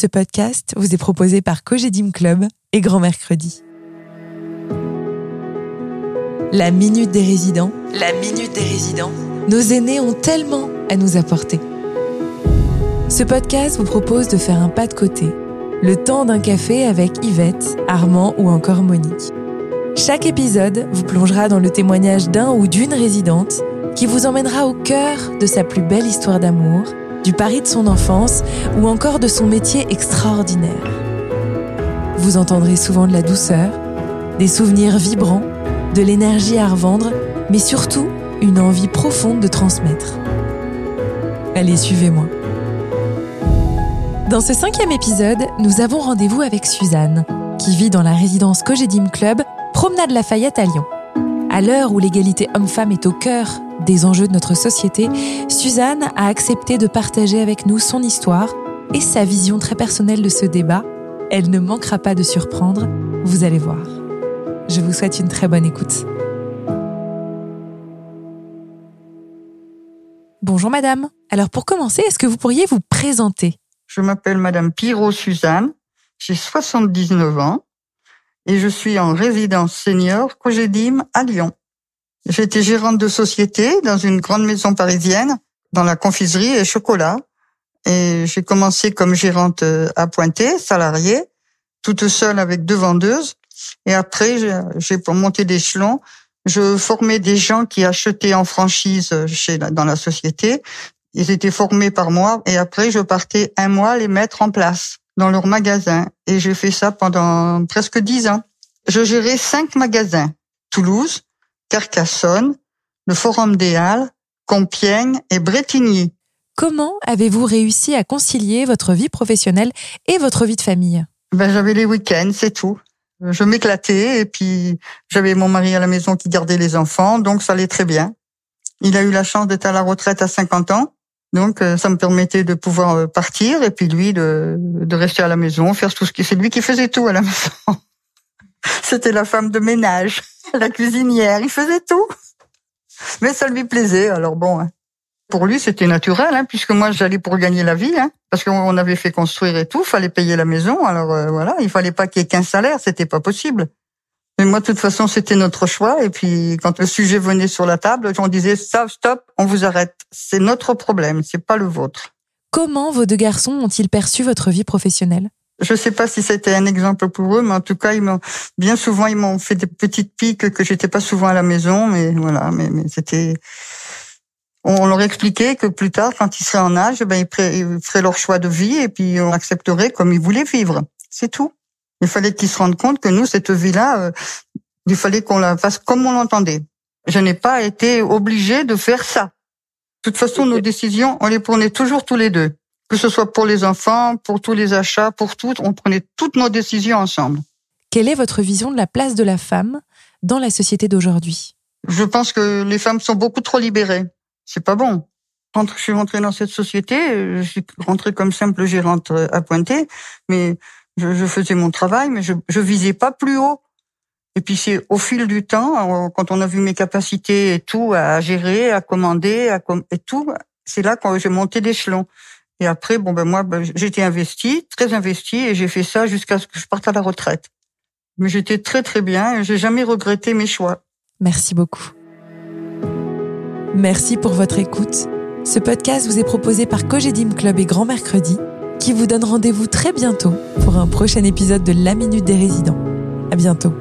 Ce podcast vous est proposé par Cogedim Club et Grand Mercredi. La Minute des Résidents. La Minute des Résidents. Nos aînés ont tellement à nous apporter. Ce podcast vous propose de faire un pas de côté. Le temps d'un café avec Yvette, Armand ou encore Monique. Chaque épisode vous plongera dans le témoignage d'un ou d'une résidente qui vous emmènera au cœur de sa plus belle histoire d'amour, du pari de son enfance ou encore de son métier extraordinaire. Vous entendrez souvent de la douceur, des souvenirs vibrants, de l'énergie à revendre, mais surtout une envie profonde de transmettre. Allez, suivez-moi. Dans ce cinquième épisode, nous avons rendez-vous avec Suzanne, qui vit dans la résidence Cogedim Club, Promenade Lafayette à Lyon. À l'heure où l'égalité homme-femme est au cœur des enjeux de notre société, Suzanne a accepté de partager avec nous son histoire et sa vision très personnelle de ce débat. Elle ne manquera pas de surprendre, vous allez voir. Je vous souhaite une très bonne écoute. Bonjour madame. Alors pour commencer, est-ce que vous pourriez vous présenter? Je m'appelle madame Pirot Suzanne, j'ai 79 ans et je suis en résidence senior Cogedim à Lyon. J'étais gérante de société dans une grande maison parisienne, dans la confiserie et chocolat. Et j'ai commencé comme gérante euh, à Pointé, salariée, toute seule avec deux vendeuses. Et après, j'ai pour monter d'échelon, je formais des gens qui achetaient en franchise chez dans la société. Ils étaient formés par moi et après je partais un mois les mettre en place dans leur magasin et j'ai fait ça pendant presque dix ans. Je gérais cinq magasins Toulouse, Carcassonne, le Forum des Halles, Compiègne et Bretigny. Comment avez-vous réussi à concilier votre vie professionnelle et votre vie de famille? Ben j'avais les week-ends, c'est tout. Je m'éclatais et puis j'avais mon mari à la maison qui gardait les enfants, donc ça allait très bien. Il a eu la chance d'être à la retraite à 50 ans, donc euh, ça me permettait de pouvoir euh, partir et puis lui de, de rester à la maison, faire tout ce qui c'est lui qui faisait tout à la maison. C'était la femme de ménage, la cuisinière, il faisait tout. Mais ça lui plaisait, alors bon. Hein. Pour lui, c'était naturel, hein, puisque moi, j'allais pour gagner la vie, hein, parce qu'on avait fait construire et tout, fallait payer la maison, alors euh, voilà, il fallait pas qu'il y ait qu'un salaire, c'était pas possible. Mais moi, de toute façon, c'était notre choix. Et puis, quand le sujet venait sur la table, on disait stop, stop, on vous arrête. C'est notre problème, c'est pas le vôtre. Comment vos deux garçons ont-ils perçu votre vie professionnelle? Je sais pas si c'était un exemple pour eux, mais en tout cas, ils m'ont bien souvent ils m'ont fait des petites piques que j'étais pas souvent à la maison, mais voilà, mais, mais c'était. On leur expliquait que plus tard, quand ils seraient en âge, ben ils feraient leur choix de vie et puis on accepterait comme ils voulaient vivre. C'est tout. Il fallait qu'ils se rendent compte que nous, cette vie-là, euh, il fallait qu'on la fasse comme on l'entendait. Je n'ai pas été obligée de faire ça. De toute façon, nos décisions, on les prenait toujours tous les deux que ce soit pour les enfants, pour tous les achats, pour tout, on prenait toutes nos décisions ensemble. Quelle est votre vision de la place de la femme dans la société d'aujourd'hui? Je pense que les femmes sont beaucoup trop libérées. C'est pas bon. Quand je suis rentrée dans cette société, je suis rentrée comme simple gérante à Pointer, mais je, faisais mon travail, mais je, je visais pas plus haut. Et puis c'est au fil du temps, quand on a vu mes capacités et tout à gérer, à commander, à et tout, c'est là quand j'ai monté d'échelon. Et après, bon ben moi, ben, j'étais investie, très investie, et j'ai fait ça jusqu'à ce que je parte à la retraite. Mais j'étais très très bien, j'ai jamais regretté mes choix. Merci beaucoup. Merci pour votre écoute. Ce podcast vous est proposé par Cogedim Club et Grand Mercredi, qui vous donne rendez-vous très bientôt pour un prochain épisode de La Minute des Résidents. À bientôt.